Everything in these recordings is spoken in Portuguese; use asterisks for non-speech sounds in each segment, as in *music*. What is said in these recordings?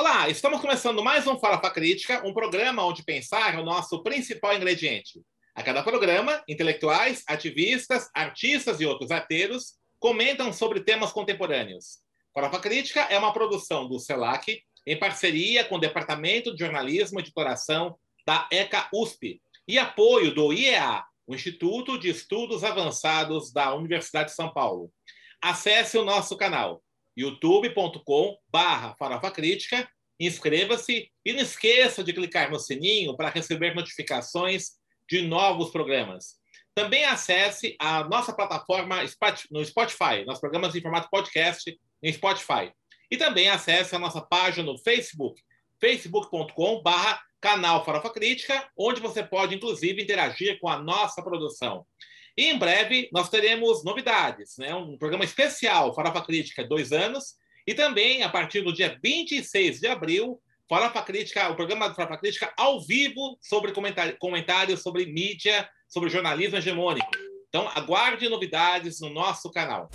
Olá, estamos começando mais um Farofa Crítica, um programa onde pensar é o nosso principal ingrediente. A cada programa, intelectuais, ativistas, artistas e outros arteiros comentam sobre temas contemporâneos. Farofa Crítica é uma produção do CELAC, em parceria com o Departamento de Jornalismo e Editoração da ECA USP, e apoio do IEA, o Instituto de Estudos Avançados da Universidade de São Paulo. Acesse o nosso canal youtube.com barra Farofa Crítica, inscreva-se e não esqueça de clicar no sininho para receber notificações de novos programas. Também acesse a nossa plataforma no Spotify, nossos programas em formato podcast em Spotify. E também acesse a nossa página no Facebook, facebook.com barra canal Farofa Crítica, onde você pode, inclusive, interagir com a nossa produção. E em breve nós teremos novidades, né? um programa especial, Farofa Crítica, dois anos, e também, a partir do dia 26 de abril, Farofa Crítica, o programa do Farofa Crítica ao vivo sobre comentários comentário sobre mídia, sobre jornalismo hegemônico. Então, aguarde novidades no nosso canal.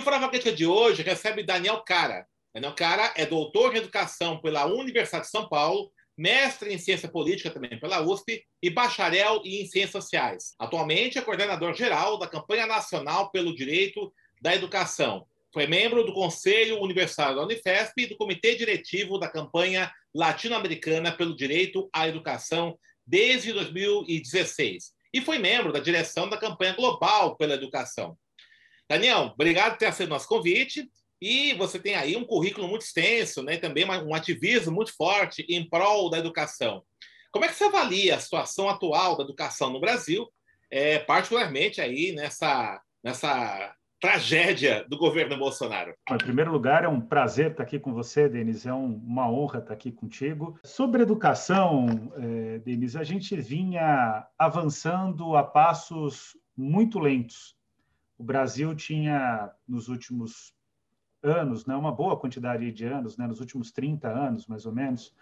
O Farofa Crítica de hoje recebe Daniel Cara. Daniel Cara é doutor em educação pela Universidade de São Paulo, mestre em ciência política também pela USP e bacharel em ciências sociais. Atualmente é coordenador geral da campanha nacional pelo direito da educação. Foi membro do Conselho Universitário da Unifesp e do Comitê Diretivo da campanha latino-americana pelo direito à educação desde 2016 e foi membro da direção da campanha global pela educação. Daniel, obrigado por ter aceito nosso convite. E você tem aí um currículo muito extenso, né? também um ativismo muito forte em prol da educação. Como é que você avalia a situação atual da educação no Brasil, é, particularmente aí nessa, nessa tragédia do governo Bolsonaro? Em primeiro lugar, é um prazer estar aqui com você, Denis. É um, uma honra estar aqui contigo. Sobre educação, é, Denis, a gente vinha avançando a passos muito lentos o Brasil tinha, nos últimos anos, né, uma boa quantidade de anos, né, nos últimos 30 anos, mais ou menos,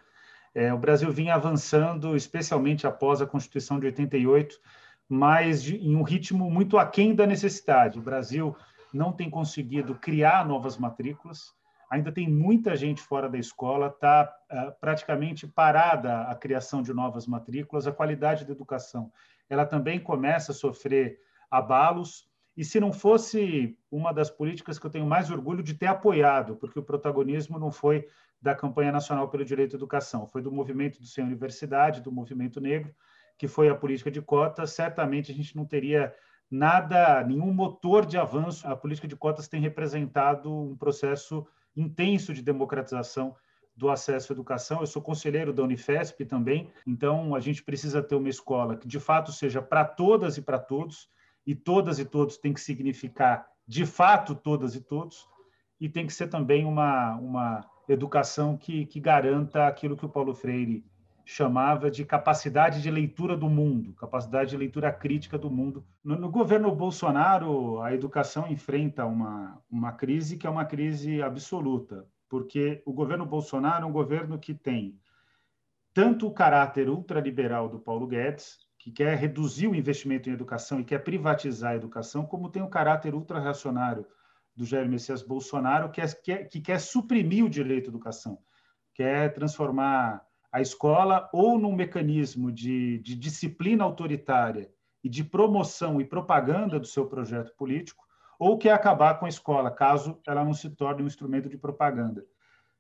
é, o Brasil vinha avançando, especialmente após a Constituição de 88, mas de, em um ritmo muito aquém da necessidade. O Brasil não tem conseguido criar novas matrículas, ainda tem muita gente fora da escola, está uh, é, praticamente parada a criação de novas matrículas, a qualidade da educação ela também começa a sofrer abalos, e se não fosse uma das políticas que eu tenho mais orgulho de ter apoiado, porque o protagonismo não foi da campanha nacional pelo direito à educação, foi do movimento do Sem Universidade, do movimento negro, que foi a política de cotas, certamente a gente não teria nada, nenhum motor de avanço. A política de cotas tem representado um processo intenso de democratização do acesso à educação. Eu sou conselheiro da Unifesp também, então a gente precisa ter uma escola que de fato seja para todas e para todos, e todas e todos tem que significar de fato todas e todos, e tem que ser também uma, uma educação que, que garanta aquilo que o Paulo Freire chamava de capacidade de leitura do mundo, capacidade de leitura crítica do mundo. No, no, governo Bolsonaro, a educação enfrenta uma, uma crise que é uma crise absoluta, porque o governo Bolsonaro é um governo que tem tanto o caráter ultraliberal do Paulo Guedes, que quer reduzir o investimento em educação e quer privatizar a educação, como tem o caráter ultra-reacionário do Jair Messias Bolsonaro, que, é, que, é, que quer suprimir o direito à educação, quer transformar a escola ou num mecanismo de, de disciplina autoritária e de promoção e propaganda do seu projeto político, ou quer acabar com a escola, caso ela não se torne um instrumento de propaganda.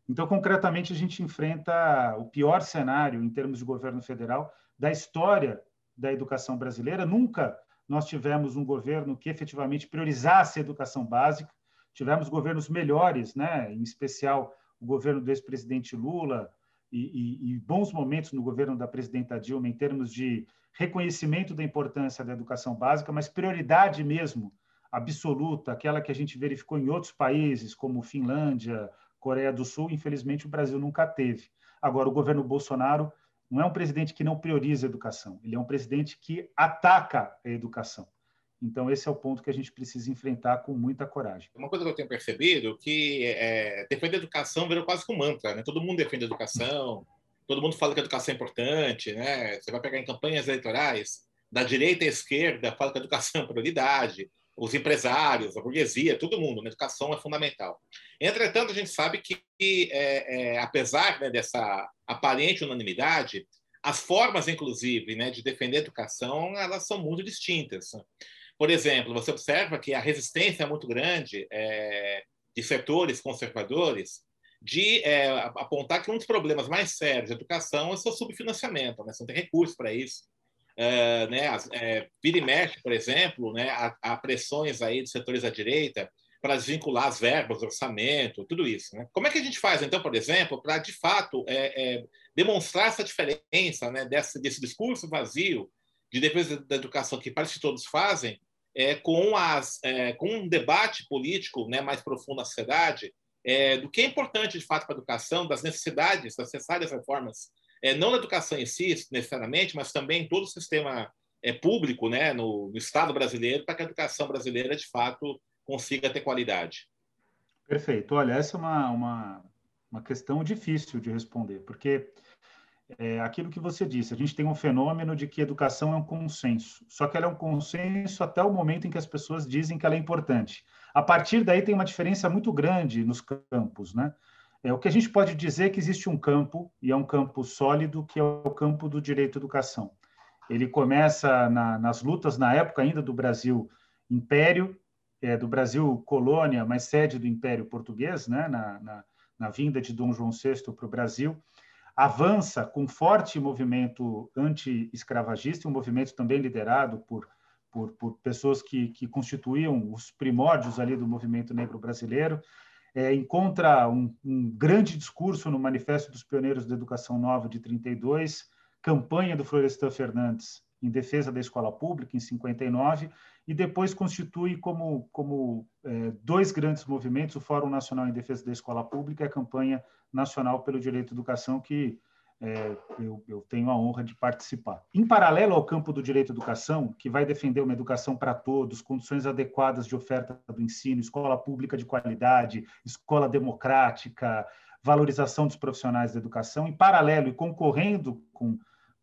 Então, concretamente, a gente enfrenta o pior cenário em termos de governo federal da história da educação brasileira. Nunca nós tivemos um governo que efetivamente priorizasse a educação básica. Tivemos governos melhores, né? em especial o governo do ex-presidente Lula e, e, e, bons momentos no governo da presidenta Dilma em termos de reconhecimento da importância da educação básica, mas prioridade mesmo absoluta, aquela que a gente verificou em outros países, como Finlândia, Coreia do Sul, infelizmente o Brasil nunca teve. Agora, o governo Bolsonaro não é um presidente que não prioriza a educação, ele é um presidente que ataca a educação. Então, esse é o ponto que a gente precisa enfrentar com muita coragem. Uma coisa que eu tenho percebido que é, defender a educação virou quase que um mantra, né? Todo mundo defende a educação, todo mundo fala que a educação é importante, né? Você vai pegar em campanhas eleitorais, da direita à esquerda fala que a educação é prioridade, os empresários, a burguesia, todo mundo, a educação é fundamental. Entretanto, a gente sabe que, é, é, apesar né, dessa aparente unanimidade, as formas, inclusive, né, de defender a educação, elas são muito distintas. Por exemplo, você observa que a resistência é muito grande é, de setores conservadores de é, apontar que um dos problemas mais sérios da educação é o seu subfinanciamento, né? você não tem recursos para isso. É, né, é, vira e mexe, por exemplo, né, pressões aí de setores da direita para desvincular as verbas, orçamento, tudo isso. Né? Como é que a gente faz, então, por exemplo, para, de fato, é, é, demonstrar essa diferença né, desse, desse discurso vazio de defesa da educação que parece que todos fazem, é, com, as, é, com um debate político né, mais profundo na sociedade, é, do que é importante de fato para a educação, das necessidades, das necessárias reformas, é, não na educação em si, necessariamente, mas também em todo o sistema é, público, né, no, no Estado brasileiro, para que a educação brasileira de fato consiga ter qualidade. Perfeito. Olha, essa é uma, uma, uma questão difícil de responder, porque é aquilo que você disse, a gente tem um fenômeno de que educação é um consenso, só que ela é um consenso até o momento em que as pessoas dizem que ela é importante. A partir daí tem uma diferença muito grande nos campos, né? É, o que a gente pode dizer é que existe um campo, e é um campo sólido, que é o campo do direito à educação. Ele começa na, nas lutas, na época ainda do Brasil Império, é, do Brasil colônia, mas sede do Império Português, né? na, na, na vinda de Dom João VI para o Brasil, avança com forte movimento anti-escravagista, um movimento também liderado por, por, por pessoas que, que, constituíam os primórdios ali do movimento negro brasileiro, é, encontra um, um, grande discurso no Manifesto dos Pioneiros da Educação Nova de 32, campanha do Florestan Fernandes em defesa da escola pública em 59 e depois constitui como, como é, dois grandes movimentos o Fórum Nacional em Defesa da Escola Pública e a campanha nacional pelo direito à educação que é, eu, eu, tenho a honra de participar. Em paralelo ao campo do direito à educação, que vai defender uma educação para todos, condições adequadas de oferta do ensino, escola pública de qualidade, escola democrática, valorização dos profissionais da educação, em paralelo e concorrendo com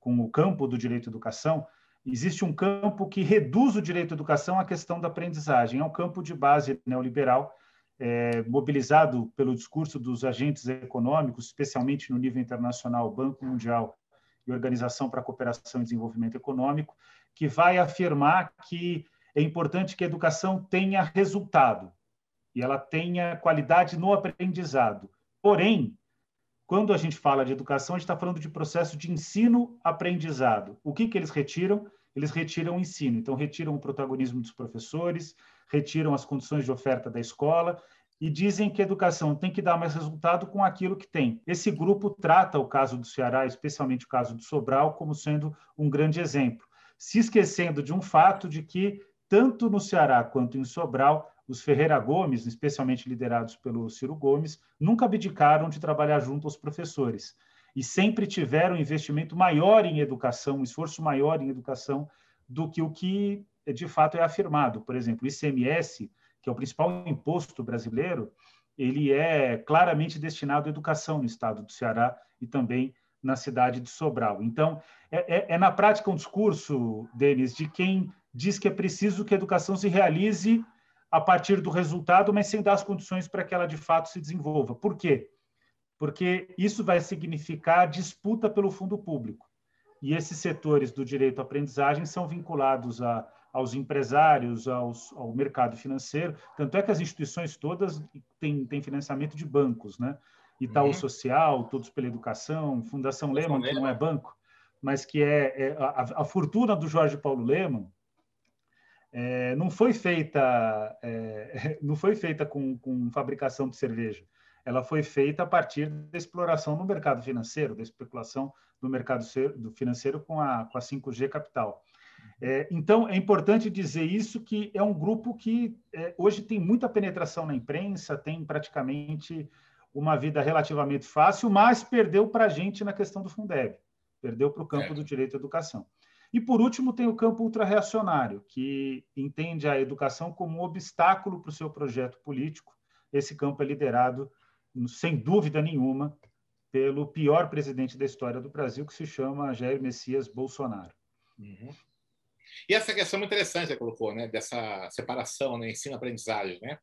com o campo do direito à educação, existe um campo que reduz o direito à educação à questão da aprendizagem. É um campo de base neoliberal, é, mobilizado pelo discurso dos agentes econômicos, especialmente no nível internacional, Banco Mundial e Organização para a Cooperação e Desenvolvimento Econômico, que vai afirmar que é importante que a educação tenha resultado e ela tenha qualidade no aprendizado. Porém, quando a gente fala de educação, a gente está falando de processo de ensino-aprendizado. O que, que eles retiram? Eles retiram o ensino. Então, retiram o protagonismo dos professores, retiram as condições de oferta da escola e dizem que a educação tem que dar mais resultado com aquilo que tem. Esse grupo trata o caso do Ceará, especialmente o caso do Sobral, como sendo um grande exemplo, se esquecendo de um fato de que, tanto no Ceará quanto em Sobral, os Ferreira Gomes, especialmente liderados pelo Ciro Gomes, nunca abdicaram de trabalhar junto aos professores e sempre tiveram um investimento maior em educação, um esforço maior em educação do que o que de fato é afirmado. Por exemplo, o ICMS, que é o principal imposto brasileiro, ele é claramente destinado à educação no estado do Ceará e também na cidade de Sobral. Então, é, é, é na prática um discurso, Denis, de quem diz que é preciso que a educação se realize a partir do resultado, mas sem dar as condições para que ela de fato se desenvolva. Por quê? Porque isso vai significar disputa pelo fundo público. E esses setores do direito à aprendizagem são vinculados a, aos empresários, aos, ao mercado financeiro. Tanto é que as instituições todas têm, têm financiamento de bancos, né? Itaú uhum. Social, Todos pela Educação, Fundação Lehman, que não é banco, mas que é, é a, a, fortuna do Jorge Paulo Lehmann é, não foi feita é, *laughs* não foi feita com, com fabricação de cerveja. Ela foi feita a partir da exploração no mercado financeiro, da especulação do mercado financeiro com a, com a 5G Capital. É, então, é importante dizer isso, que é um grupo que é, hoje tem muita penetração na imprensa, tem praticamente uma vida relativamente fácil, mas perdeu para a gente na questão do Fundeb, perdeu para o campo do direito à educação. E, por último, tem o campo ultra-reacionário, que entende a educação como um obstáculo para o seu projeto político. Esse campo é liderado, sem dúvida nenhuma, pelo pior presidente da história do Brasil, que se chama Jair Messias Bolsonaro. Uhum. E essa questão é interessante que você colocou, né, dessa separação, né, ensino-aprendizagem, né?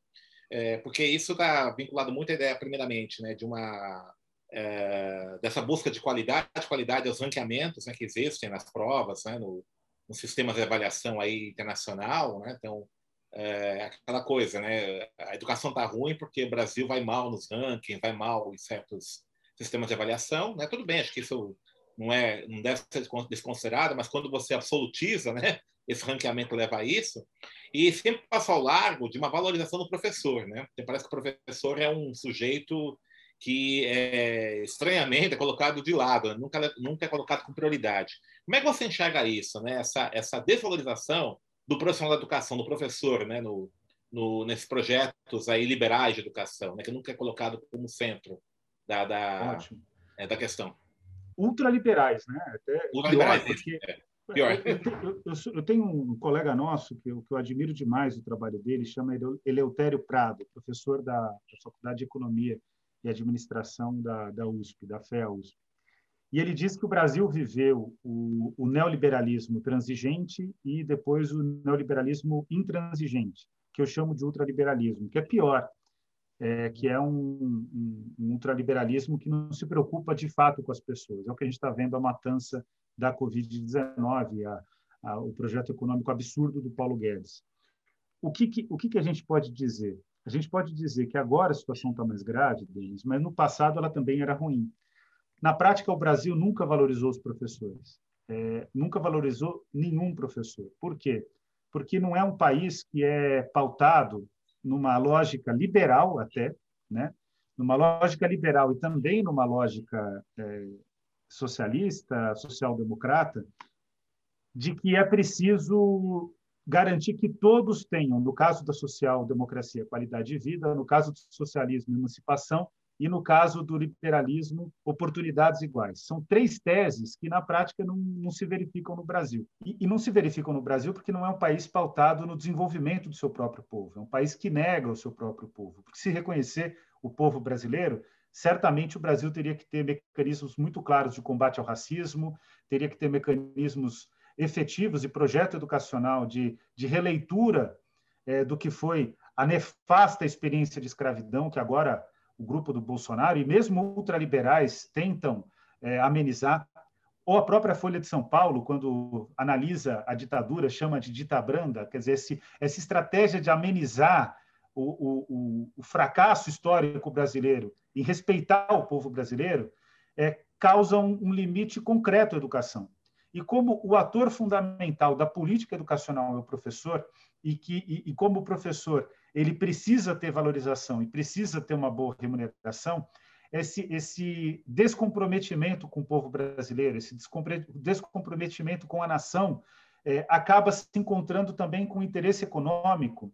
É, porque isso está vinculado muito à ideia, primeiramente, né, de uma é, dessa busca de qualidade, qualidade aos ranqueamentos né, que existem nas provas, né, no, no sistema de avaliação aí internacional, né? Então, é, aquela coisa, né? A educação está ruim porque o Brasil vai mal nos rankings, vai mal em certos sistemas de avaliação, né? Tudo bem, acho que isso não é, não deve ser desconsiderado, mas quando você absolutiza, né? Esse ranqueamento leva a isso e sempre passa ao largo de uma valorização do professor, né? Porque parece que o professor é um sujeito que é, estranhamente é colocado de lado, né? nunca, nunca é colocado com prioridade. Como é que você enxerga isso, né? essa, essa desvalorização do profissional da educação, do professor, né? no, no, nesses projetos aí liberais de educação, né? que nunca é colocado como centro da, da, é, da questão? Ultraliberais, né? Até Ultraliberais, porque... é. Pior. Eu, eu, eu, eu, tenho um colega nosso que eu, que eu admiro demais o trabalho dele, chama Eleutério Prado, professor da, da Faculdade de Economia e Administração da, da USP, da FEA USP. E ele diz que o Brasil viveu o, o neoliberalismo transigente e depois o neoliberalismo intransigente, que eu chamo de ultraliberalismo, que é pior, é, que é um, um, um, ultraliberalismo que não se preocupa de fato com as pessoas. É o que a gente está vendo a matança da Covid-19, a, a, o projeto econômico absurdo do Paulo Guedes. O que, que, o que, que a gente pode dizer? A gente pode dizer que agora a situação está mais grave, deles, mas no passado ela também era ruim. Na prática, o Brasil nunca valorizou os professores, é, nunca valorizou nenhum professor. Por quê? Porque não é um país que é pautado numa lógica liberal até, né? numa lógica liberal e também numa lógica é, socialista, social-democrata, de que é preciso garantir que todos tenham, no caso da social-democracia, qualidade de vida, no caso do socialismo, emancipação, e no caso do liberalismo, oportunidades iguais. São três teses que, na prática, não, não se verificam no Brasil. E, e, não se verificam no Brasil porque não é um país pautado no desenvolvimento do seu próprio povo, é um país que nega o seu próprio povo. Porque se reconhecer o povo brasileiro, certamente o Brasil teria que ter mecanismos muito claros de combate ao racismo, teria que ter mecanismos efetivos e projeto educacional de, de releitura é, do que foi a nefasta experiência de escravidão que agora o grupo do Bolsonaro e mesmo ultraliberais tentam é, amenizar, ou a própria Folha de São Paulo, quando analisa a ditadura, chama de ditabranda, quer dizer, esse, essa estratégia de amenizar o, o, o, fracasso histórico brasileiro e respeitar o povo brasileiro, é, causa um, um limite concreto à educação. E como o ator fundamental da política educacional é o professor, e, que, e, e como o professor ele precisa ter valorização e precisa ter uma boa remuneração, esse, esse descomprometimento com o povo brasileiro, esse descomprometimento com a nação, é, acaba se encontrando também com o interesse econômico,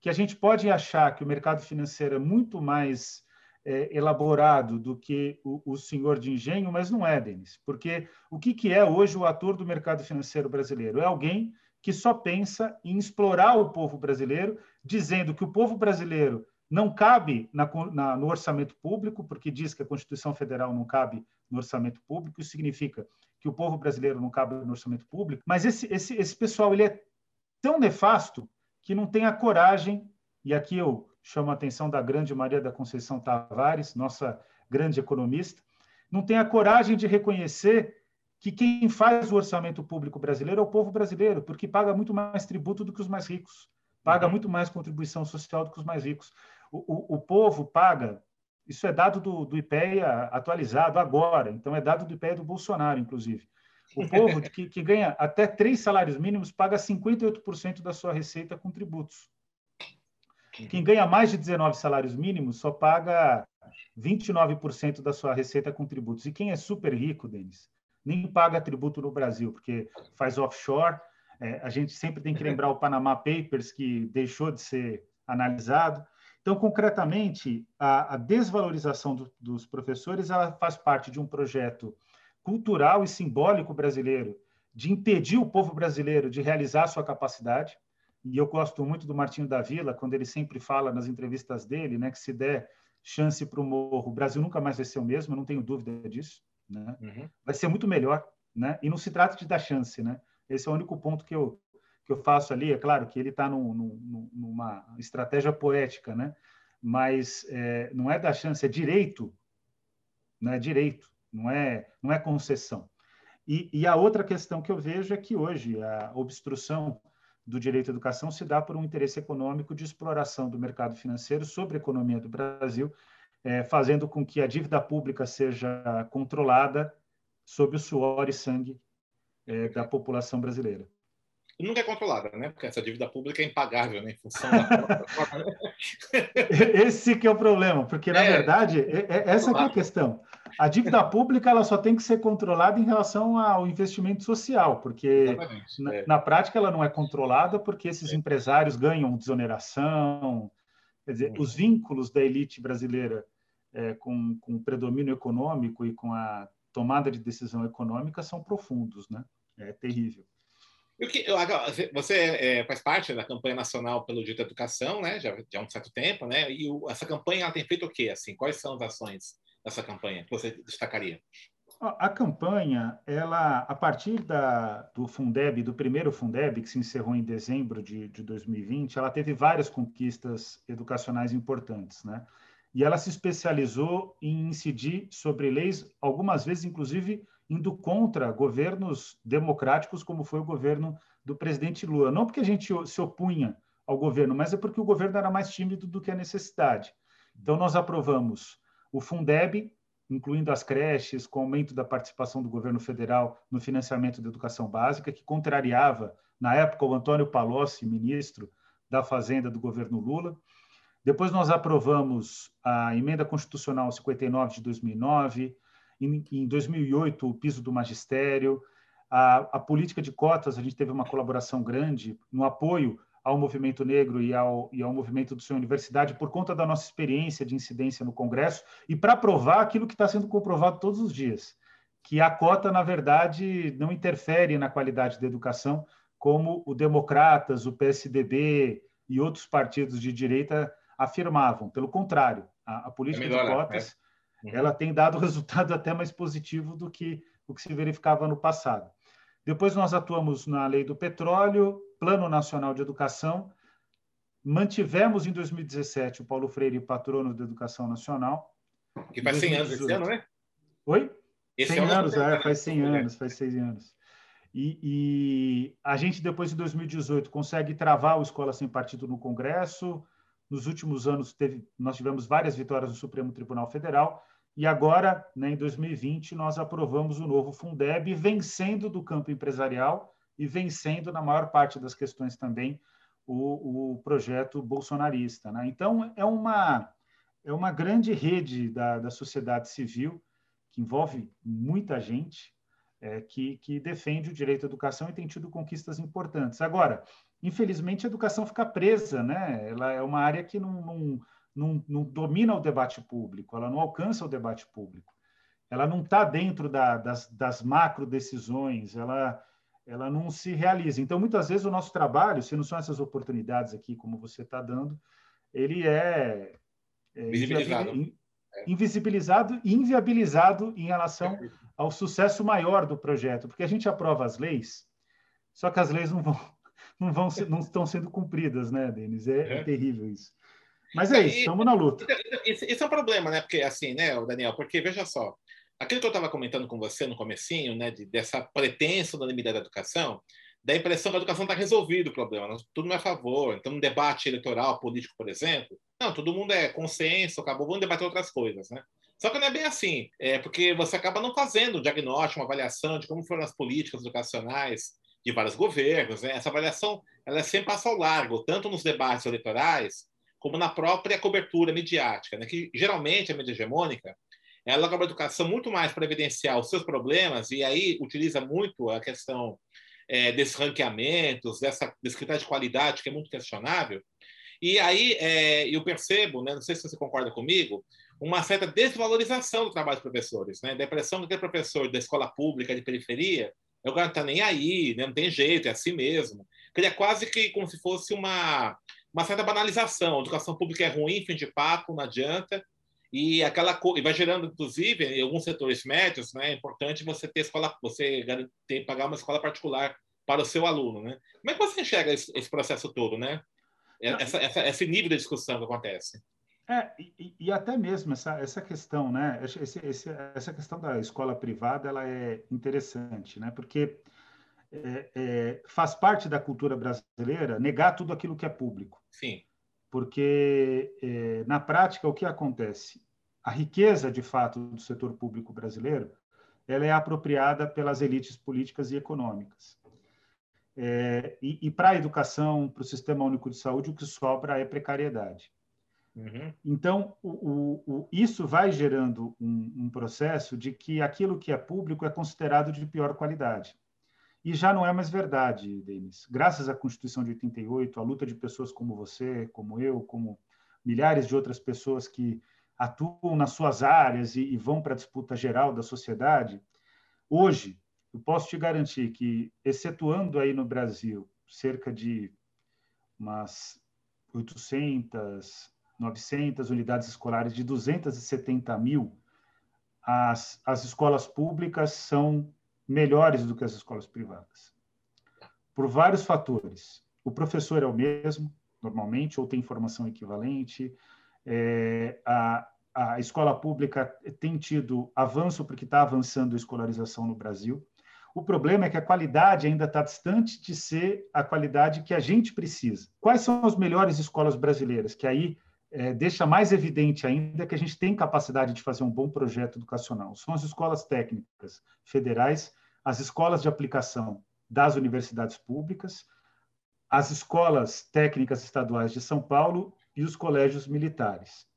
que a gente pode achar que o mercado financeiro é muito mais é, elaborado do que o, o, senhor de engenho, mas não é, Denis, porque o que, que é hoje o ator do mercado financeiro brasileiro? É alguém que só pensa em explorar o povo brasileiro, dizendo que o povo brasileiro não cabe na, na, no orçamento público, porque diz que a Constituição Federal não cabe no orçamento público, isso significa que o povo brasileiro não cabe no orçamento público, mas esse, esse, esse pessoal ele é tão nefasto que não tem a coragem, e aqui eu chamo a atenção da grande Maria da Conceição Tavares, nossa grande economista, não tem a coragem de reconhecer que quem faz o orçamento público brasileiro é o povo brasileiro, porque paga muito mais tributo do que os mais ricos, paga uhum. muito mais contribuição social do que os mais ricos. O, o, o povo paga, isso é dado do, do IPEA atualizado agora, então é dado do IPEA do Bolsonaro, inclusive. O *laughs* povo que, que ganha até três salários mínimos paga 58% da sua receita com tributos. Quem ganha mais de 19 salários mínimos só paga 29% da sua receita com tributos. E quem é super rico, Denis, nem paga tributo no Brasil, porque faz offshore. É, a gente sempre tem que lembrar o Panama Papers, que deixou de ser analisado. Então, concretamente, a, a desvalorização do, dos professores ela faz parte de um projeto cultural e simbólico brasileiro de impedir o povo brasileiro de realizar sua capacidade. E eu gosto muito do Martinho da Vila, quando ele sempre fala nas entrevistas dele, né, que se der chance para o morro, o Brasil nunca mais vai ser o mesmo, não tenho dúvida disso. Né? Uhum. Vai ser muito melhor, né? E não se trata de dar chance, né? Esse é o único ponto que eu que eu faço ali, é claro que ele está num, num, numa estratégia poética, né? mas é, não é da chance, é direito, não é direito, não é, não é concessão. E, e, a outra questão que eu vejo é que hoje a obstrução do direito à educação se dá por um interesse econômico de exploração do mercado financeiro sobre a economia do Brasil, é, fazendo com que a dívida pública seja controlada sob o suor e sangue é, da população brasileira nunca é controlada, né? Porque essa dívida pública é impagável, né? Em função da... *laughs* Esse que é o problema, porque na é. verdade é, é, essa é a questão. A dívida pública ela só tem que ser controlada em relação ao investimento social, porque na, é. na, prática ela não é controlada porque esses é. empresários ganham desoneração, quer dizer, os vínculos da elite brasileira é, com, com o predomínio econômico e com a tomada de decisão econômica são profundos, né? É terrível. Você é, faz parte da campanha nacional pelo direito à educação, né? Já, já há um certo tempo, né? E o, essa campanha tem feito o quê? Assim, quais são as ações dessa campanha que você destacaria? A campanha, ela, a partir da, do Fundeb, do primeiro Fundeb, que se encerrou em dezembro de, de 2020, ela teve várias conquistas educacionais importantes, né? E ela se especializou em incidir sobre leis, algumas vezes, inclusive, indo contra governos democráticos, como foi o governo do presidente Lula. Não porque a gente se opunha ao governo, mas é porque o governo era mais tímido do que a necessidade. Então, nós aprovamos o Fundeb, incluindo as creches, com aumento da participação do governo federal no financiamento da educação básica, que contrariava, na época, o Antônio Palocci, ministro da Fazenda do governo Lula. Depois, nós aprovamos a emenda constitucional 59 de 2009, em, em 2008, o piso do magistério, a, a, política de cotas, a gente teve uma colaboração grande no apoio ao movimento negro e ao, e ao movimento do Senhor Universidade por conta da nossa experiência de incidência no Congresso e para provar aquilo que está sendo comprovado todos os dias, que a cota, na verdade, não interfere na qualidade da educação, como o Democratas, o PSDB e outros partidos de direita afirmavam. Pelo contrário, a, a política é melhor, de cotas... Né? Uhum. ela tem dado *laughs* resultado até mais positivo do que o que se verificava no passado. Depois nós atuamos na lei do petróleo, Plano Nacional de Educação, mantivemos em 2017 o Paulo Freire patrono da Educação Nacional. Que faz 100 anos esse ano, né? Oi? Esse 100 anos, é, faz 100 anos, faz 100 anos. E, e, a gente, depois de 2018, consegue travar o Escola Sem Partido no Congresso. Nos últimos anos, teve, nós tivemos várias vitórias no Supremo Tribunal Federal. E agora, né, em 2020, nós aprovamos o novo Fundeb, vencendo do campo empresarial e vencendo, na maior parte das questões também, o, o projeto bolsonarista. Né? Então, é uma, é uma grande rede da, da sociedade civil, que envolve muita gente, é, que, que defende o direito à educação e tem tido conquistas importantes. Agora, infelizmente, a educação fica presa, né? ela é uma área que não, não não, não domina o debate público, ela não alcança o debate público, ela não está dentro da, das, das macro decisões, ela, ela não se realiza. Então, muitas vezes, o nosso trabalho, se não são essas oportunidades aqui, como você está dando, ele é, é invisibilizado. Invisibilizado e inviabilizado em relação ao sucesso maior do projeto, porque a gente aprova as leis, só que as leis não vão *laughs* não vão não estão sendo cumpridas, né, Denis? É, é terrível isso. Mas é isso, estamos na luta. Esse, esse, é um problema, né? Porque assim, né, Daniel? Porque veja só, aquilo que eu estava comentando com você no comecinho, né, de, dessa pretensão da limite da educação, dá a impressão que a educação está resolvido o problema, não, tudo não é a favor. Então, um debate eleitoral político, por exemplo, não, todo mundo é consenso, acabou, vamos debater outras coisas, né? Só que não é bem assim, é porque você acaba não fazendo um diagnóstico, uma avaliação de como foram as políticas educacionais de vários governos. Né? Essa avaliação ela é sempre passo ao largo, tanto nos debates eleitorais como na própria cobertura midiática, né? que geralmente a mídia hegemônica ela cobra a educação muito mais para evidenciar os seus problemas e aí utiliza muito a questão é, desses ranqueamentos, dessa, desse critério de qualidade que é muito questionável. E aí é, eu percebo, né, não sei se você concorda comigo, uma certa desvalorização do trabalho dos professores, né? Da impressão que aquele professor da escola pública de periferia, o cara não está nem aí, né? não tem jeito, é assim mesmo. Cria quase que como se fosse uma uma certa banalização. A educação pública é ruim, fim de papo, não adianta. E aquela e vai gerando, inclusive, em alguns setores médios, né, é importante você ter escola, você garantir, pagar uma escola particular para o seu aluno, né? Como é que você enxerga esse, esse processo todo, né? Essa, essa, esse nível de discussão que acontece. É, e, e, até mesmo essa, essa questão, né? Esse, esse, essa questão da escola privada, ela é interessante, né? Porque é, é, faz parte da cultura brasileira negar tudo aquilo que é público. Sim. Porque, é, na prática, o que acontece? A riqueza, de fato, do setor público brasileiro, ela é apropriada pelas elites políticas e econômicas. É, e, e para a educação, para o Sistema Único de Saúde, o que sobra é precariedade. Uhum. Então, o, o, o, isso vai gerando um, um, processo de que aquilo que é público é considerado de pior qualidade. E já não é mais verdade, Denis. Graças à Constituição de 88, à luta de pessoas como você, como eu, como milhares de outras pessoas que atuam nas suas áreas e, e vão para a disputa geral da sociedade, hoje, eu posso te garantir que, excetuando aí no Brasil cerca de umas 800, 900 unidades escolares de 270 mil, as, as escolas públicas são melhores do que as escolas privadas. Por vários fatores. O professor é o mesmo, normalmente, ou tem formação equivalente. É, a, a escola pública tem tido avanço porque está avançando a escolarização no Brasil. O problema é que a qualidade ainda está distante de ser a qualidade que a gente precisa. Quais são as melhores escolas brasileiras? Que aí é, deixa mais evidente ainda que a gente tem capacidade de fazer um bom projeto educacional. São as escolas técnicas federais, as escolas de aplicação das universidades públicas, as escolas técnicas estaduais de São Paulo e os colégios militares.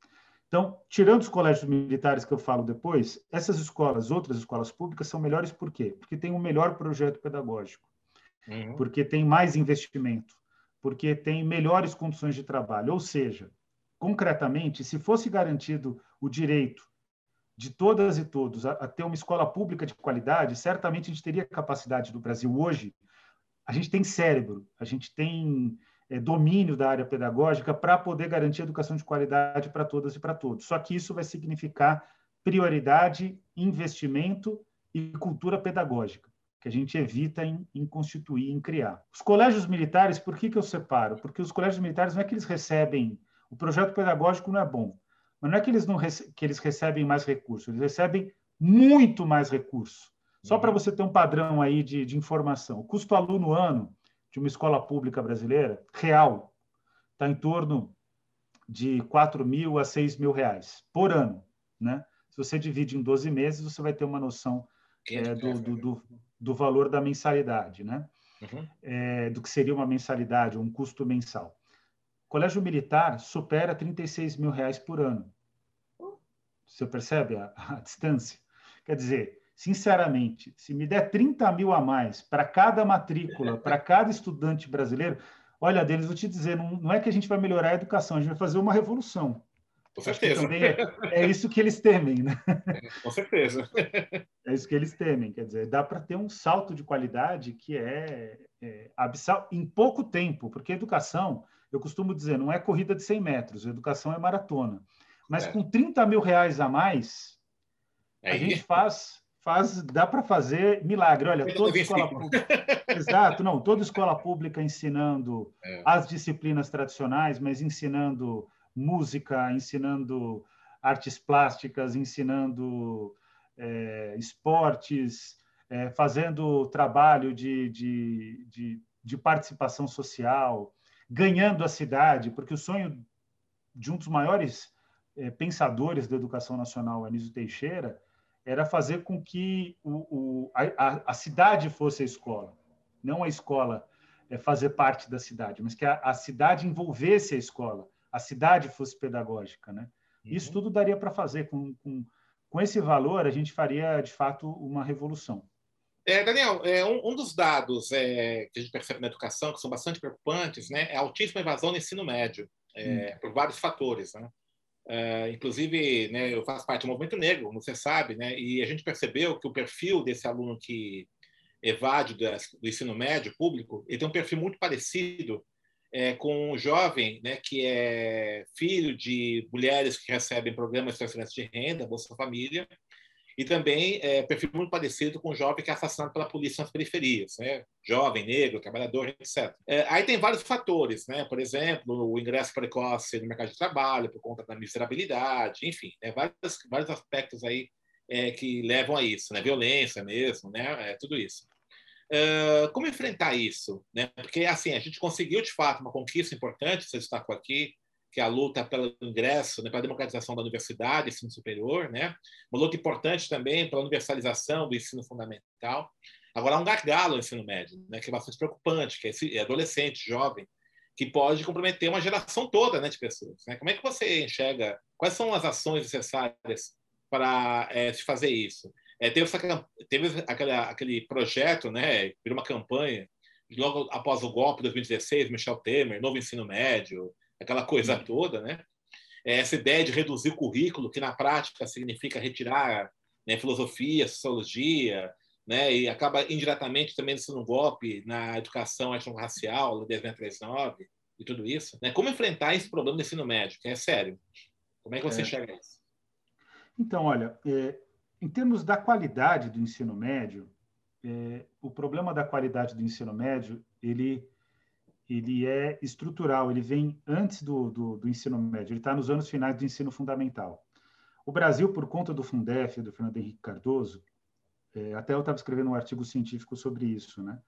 Então, tirando os colégios militares que eu falo depois, essas escolas, outras escolas públicas, são melhores por quê? Porque tem um melhor projeto pedagógico, uhum. porque tem mais investimento, porque tem melhores condições de trabalho. Ou seja, concretamente, se fosse garantido o direito de todas e todos a, a, ter uma escola pública de qualidade, certamente a gente teria capacidade do Brasil hoje. A gente tem cérebro, a gente tem domínio da área pedagógica para poder garantir educação de qualidade para todas e para todos. Só que isso vai significar prioridade, investimento e cultura pedagógica, que a gente evita em, em constituir, em criar. Os colégios militares, por que, que eu separo? Porque os colégios militares não é que eles recebem o projeto pedagógico não é bom, mas não é que eles, não que eles recebem mais recursos, eles recebem muito mais recursos. Só uhum. para você ter um padrão aí de, de informação. O custo aluno ano de uma escola pública brasileira, real, está em torno de 4 mil a 6 mil reais por ano. Né? Se você divide em 12 meses, você vai ter uma noção é, do, do, do, do, valor da mensalidade, né? Uhum. É, do que seria uma mensalidade, um custo mensal. Colégio militar supera 36 mil reais por ano. Você percebe a, a *laughs* distância? Quer dizer, sinceramente, se me der 30 mil a mais para cada matrícula, para *laughs* cada estudante brasileiro, olha, deles, vou te dizer, não, não, é que a gente vai melhorar a educação, a gente vai fazer uma revolução. Com certeza. É, é, isso que eles temem, né? Com certeza. É isso que eles temem. Quer dizer, dá para ter um salto de qualidade que é, é abissal em pouco tempo, porque a educação eu costumo dizer, não é corrida de 100 metros, educação é maratona. Mas é. com 30 mil reais a mais, é a gente faz, faz dá para fazer milagre. Olha, toda escola pública, exato, não, toda escola pública ensinando é. as disciplinas tradicionais, mas ensinando música, ensinando artes plásticas, ensinando é, esportes, é, fazendo trabalho de, de, de, de participação social, ganhando a cidade, porque o sonho de um dos maiores é, pensadores da educação nacional, Anísio Teixeira, era fazer com que o, o, a, a, cidade fosse a escola, não a escola é, fazer parte da cidade, mas que a, a, cidade envolvesse a escola, a cidade fosse pedagógica, né? Uhum. Isso tudo daria para fazer com, com, com esse valor, a gente faria de fato uma revolução. É, Daniel, é, um, um, dos dados é, que a gente percebe na educação, que são bastante preocupantes, né, é a altíssima evasão no ensino médio, é, hum. por vários fatores. Né? É, inclusive, né, eu faço parte do movimento negro, você sabe, né, e a gente percebeu que o perfil desse aluno que evade do ensino médio público, ele tem um perfil muito parecido é, com um jovem né, que é filho de mulheres que recebem programas de transferência de renda, Bolsa Família, e também é, perfil muito parecido com o jovem que é assassinado pela polícia nas periferias, né? jovem, negro, trabalhador, etc. É, aí tem vários fatores, né? por exemplo, o ingresso precoce no mercado de trabalho por conta da miserabilidade, enfim, né? vários, vários aspectos aí é, que levam a isso, né? violência mesmo, né? É, tudo isso. Uh, como enfrentar isso? Né? Porque assim a gente conseguiu de fato uma conquista importante, você destacou aqui, que é a luta pelo ingresso, né, pela democratização da universidade, ensino superior, né? Uma luta importante também pela universalização do ensino fundamental. Agora, há um gargalo no ensino médio, né, que é bastante preocupante, que é esse adolescente, jovem, que pode comprometer uma geração toda né, de pessoas. Né? Como é que você enxerga? Quais são as ações necessárias para é, se fazer isso? É, teve, essa, teve aquele, aquele projeto, né, virou uma campanha, logo após o golpe de 2016, Michel Temer, novo ensino médio, aquela coisa toda, né? É, essa ideia de reduzir o currículo, que na prática significa retirar né, filosofia, sociologia, né, e acaba indiretamente também sendo um golpe na educação étnico-racial, 1039 e tudo isso. Né? Como enfrentar esse problema do ensino médio, que é sério? Como é que você é. enxerga isso? Então, olha, é, em termos da qualidade do ensino médio, é, o problema da qualidade do ensino médio, ele ele é estrutural, ele vem antes do, do, do ensino médio, ele está nos anos finais do ensino fundamental. O Brasil, por conta do Fundef, do Fernando Henrique Cardoso, é, até eu estava escrevendo um artigo científico sobre isso, né?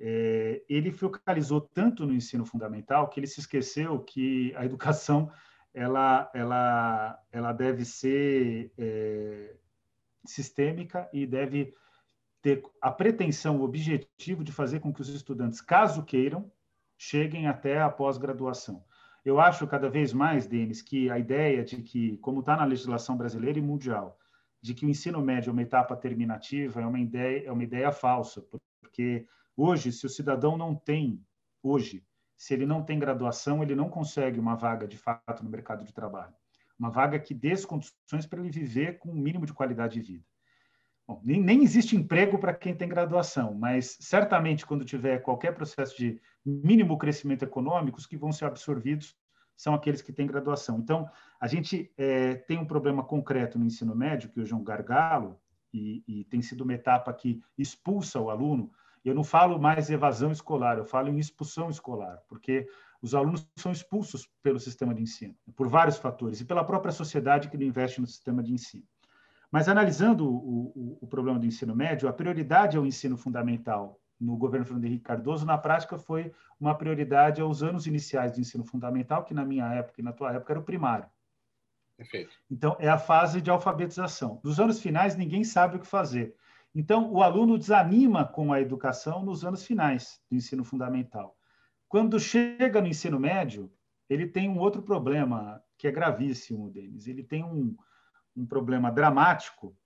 É, ele focalizou tanto no ensino fundamental que ele se esqueceu que a educação ela, ela, ela deve ser é, sistêmica e deve ter a pretensão, o objetivo de fazer com que os estudantes, caso queiram, cheguem até a pós-graduação. Eu acho cada vez mais, Denis, que a ideia de que, como está na legislação brasileira e mundial, de que o ensino médio é uma etapa terminativa é uma ideia, é uma ideia falsa, porque hoje, se o cidadão não tem, hoje, se ele não tem graduação, ele não consegue uma vaga de fato no mercado de trabalho. Uma vaga que dê as condições para ele viver com um mínimo de qualidade de vida. Bom, nem, nem existe emprego para quem tem graduação, mas certamente quando tiver qualquer processo de mínimo crescimento econômico, os que vão ser absorvidos são aqueles que têm graduação. Então, a gente é, tem um problema concreto no ensino médio, que hoje é um gargalo, e, e tem sido uma etapa que expulsa o aluno. Eu não falo mais evasão escolar, eu falo em expulsão escolar, porque os alunos são expulsos pelo sistema de ensino, por vários fatores, e pela própria sociedade que não investe no sistema de ensino. Mas analisando o, o, o, problema do ensino médio, a prioridade ao ensino fundamental no governo Fernando Henrique Cardoso, na prática, foi uma prioridade aos anos iniciais do ensino fundamental, que na minha época e na tua época era o primário. Perfeito. Então, é a fase de alfabetização. Dos anos finais, ninguém sabe o que fazer. Então, o aluno desanima com a educação nos anos finais do ensino fundamental. Quando chega no ensino médio, ele tem um outro problema que é gravíssimo, Denis. Ele tem um, um problema dramático,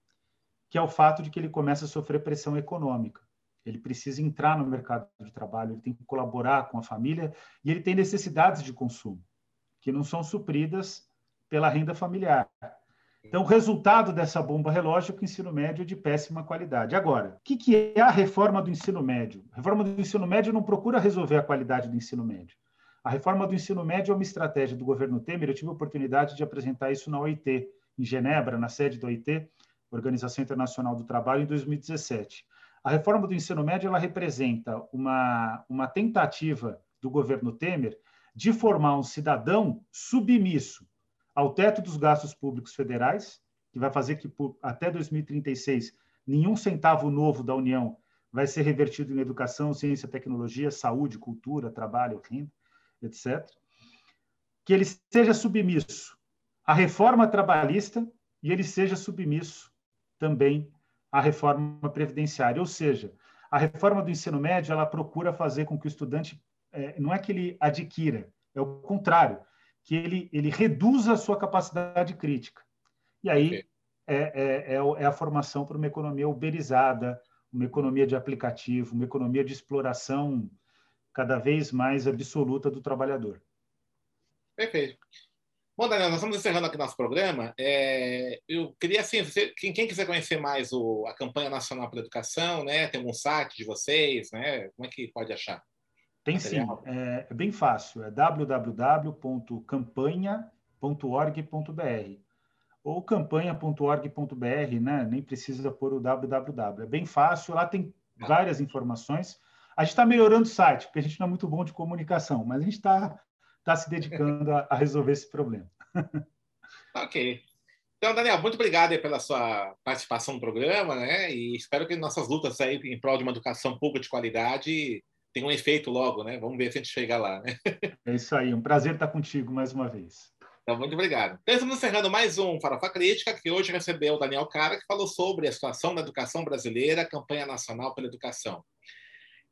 que é o fato de que ele começa a sofrer pressão econômica. Ele precisa entrar no mercado de trabalho, ele tem que colaborar com a família e ele tem necessidades de consumo que não são supridas pela renda familiar. Então, o resultado dessa bomba relógio é que o ensino médio é de péssima qualidade. Agora, o que, que é a reforma do ensino médio? A reforma do ensino médio não procura resolver a qualidade do ensino médio. A reforma do ensino médio é uma estratégia do governo Temer. Eu tive a oportunidade de apresentar isso na OIT, em Genebra, na sede da OIT, Organização Internacional do Trabalho, em 2017. A reforma do ensino médio ela representa uma, uma tentativa do governo Temer de formar um cidadão submisso ao teto dos gastos públicos federais, que vai fazer que por, até 2036 nenhum centavo novo da União vai ser revertido em educação, ciência, tecnologia, saúde, cultura, trabalho, renda, etc. Que ele seja submisso a reforma trabalhista e ele seja submisso também à reforma previdenciária. Ou seja, a reforma do ensino médio ela procura fazer com que o estudante é, não é que ele adquira, é o contrário, que ele, ele reduza a sua capacidade crítica. E aí é, é, é, é a formação para uma economia uberizada, uma economia de aplicativo, uma economia de exploração cada vez mais absoluta do trabalhador. Perfeito. Bom, Daniel, nós estamos encerrando aqui nosso programa. É, eu queria, assim, você, quem, quem, quiser conhecer mais o, a campanha nacional para a educação, né, tem um site de vocês, né? Como é que pode achar? Tem Material? sim, é, é, bem fácil, é www.campanha.org.br. ou campanha.org.br, né? Nem precisa pôr o www. É bem fácil, lá tem várias informações. A gente está melhorando o site, porque a gente não é muito bom de comunicação, mas a gente está tá se dedicando a, a, resolver esse problema. *laughs* ok. Então, Daniel, muito obrigado pela sua participação no programa, né? E espero que nossas lutas aí em prol de uma educação pública de qualidade tenham um efeito logo, né? Vamos ver se a gente chega lá, né? *laughs* É isso aí, um prazer estar contigo mais uma vez. Então, muito obrigado. Então, estamos encerrando mais um Farofa Crítica, que hoje recebeu o Daniel Cara, que falou sobre a situação da educação brasileira, campanha nacional pela educação.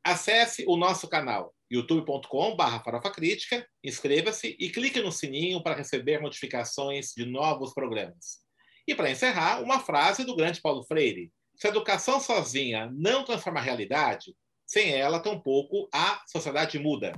Acesse o nosso canal youtube.com.br farofacrítica, inscreva-se e clique no sininho para receber notificações de novos programas. E para encerrar, uma frase do grande Paulo Freire. Se a educação sozinha não transforma a realidade, sem ela, tampouco a sociedade muda.